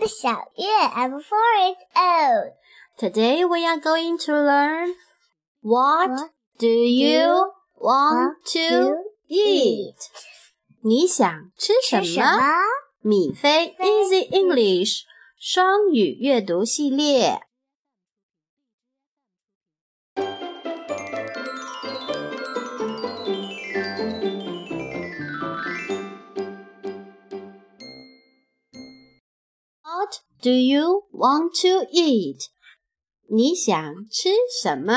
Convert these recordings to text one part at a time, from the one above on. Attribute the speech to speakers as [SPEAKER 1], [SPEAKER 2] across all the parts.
[SPEAKER 1] I'm 小月. I'm four years old.
[SPEAKER 2] Today we are going to learn what, what do you want to eat? 你想吃什么？米菲 Easy English 双语阅读系列。 do you want to eat? 你想吃什么？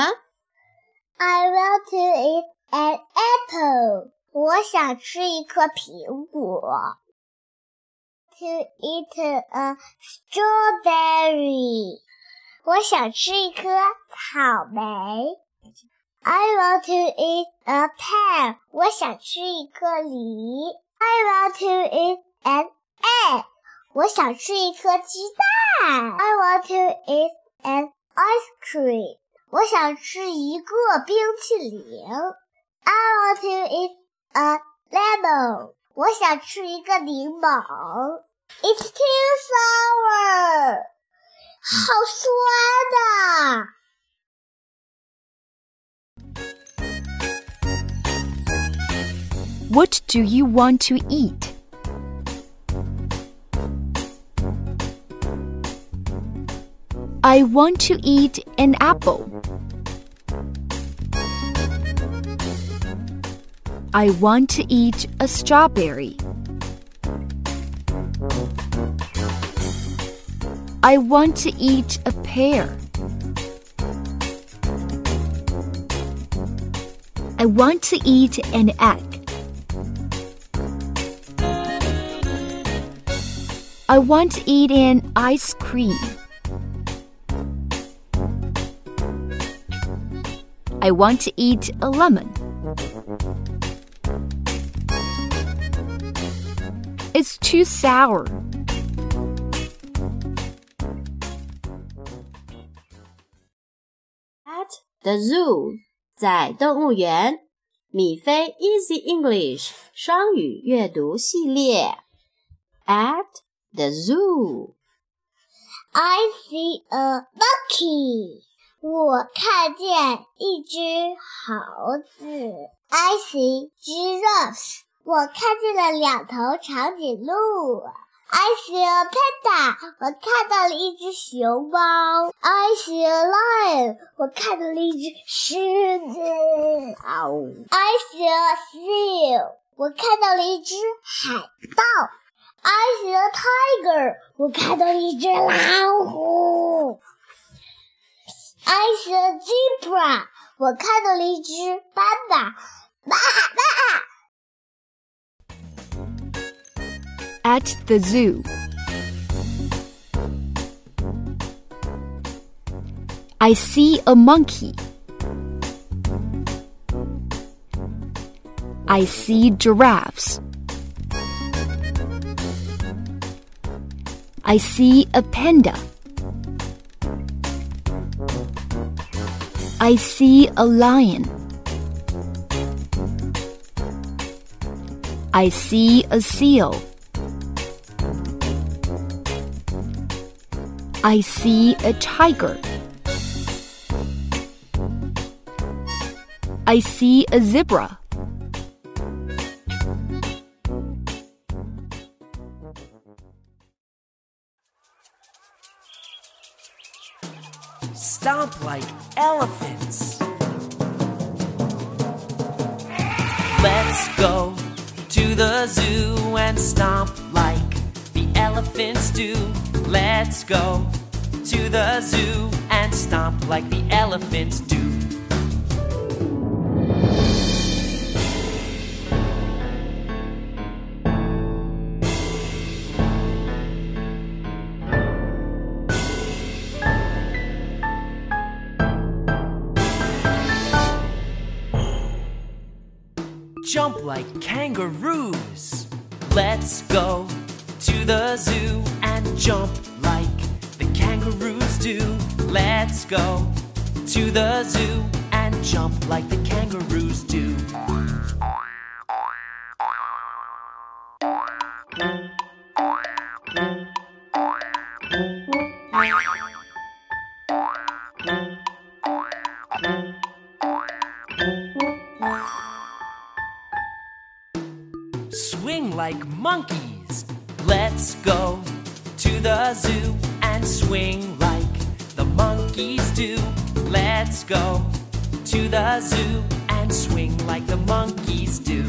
[SPEAKER 1] I want to eat an apple. 我想吃一颗苹果。To eat a strawberry. 我想吃一颗草莓。I want to eat a pear. 我想吃一颗梨。I want to eat an egg. 我想吃一颗鸡蛋。I want to eat an ice cream. 我想吃一个冰淇淋。I want to eat a lemon. 我想吃一个柠檬。It's too sour. 好酸呐、
[SPEAKER 3] What do you want to eat? I want to eat an apple. I want to eat a strawberry. I want to eat a pear. I want to eat an egg. I want to eat an ice cream. I want to eat a lemon. It's too sour.
[SPEAKER 2] At the zoo，在动物园，米菲 Easy English 双语阅读系列。At the zoo,
[SPEAKER 1] I see a monkey. 我看见一只猴子。I see giraffes。我看见了两头长颈鹿。I see a panda。我看到了一只熊猫。I see a lion。我看到了一只狮子。I see a seal。我看到了一只海盗。I see a tiger。我看到了一只老虎。I see a zebra，我看到了一只斑马。爸
[SPEAKER 3] 爸。At the zoo. I see a monkey. I see giraffes. I see a panda. I see a lion. I see a seal. I see a tiger. I see a zebra.
[SPEAKER 4] Stomp like elephants. Let's go to the zoo and stomp like the elephants do. Let's go to the zoo and stomp like the elephants do. Jump like kangaroos. Let's go to the zoo and jump like the kangaroos do. Let's go to the zoo and jump like the kangaroos do. Like monkeys. Let's go to the zoo and swing like the monkeys do. Let's go to the zoo and swing like the monkeys do.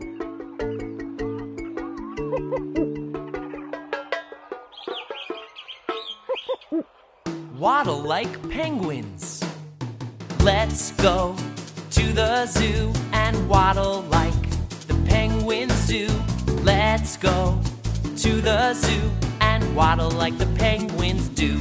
[SPEAKER 4] Waddle like penguins. Let's go to the zoo and waddle like the penguins do. Let's go to the zoo and waddle like the penguins do.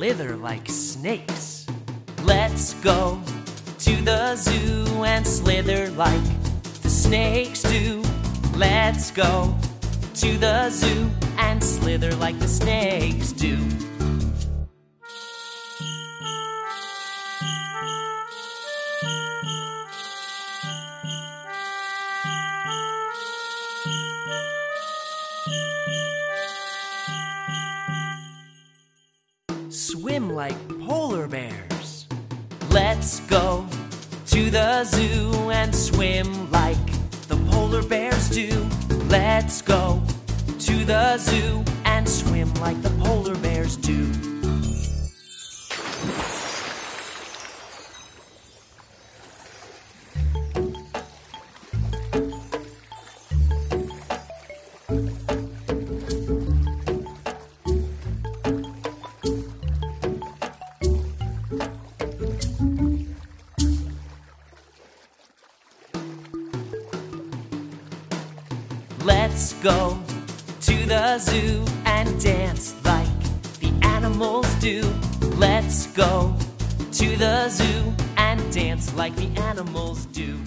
[SPEAKER 4] Slither like snakes. Let's go to the zoo and slither like the snakes do. Let's go to the zoo and slither like the snakes do. Like polar bears. Let's go to the zoo and swim like the polar bears do. Let's go to the zoo and swim like the polar bears do. Let's go to the zoo and dance like the animals do. Let's go to the zoo and dance like the animals do.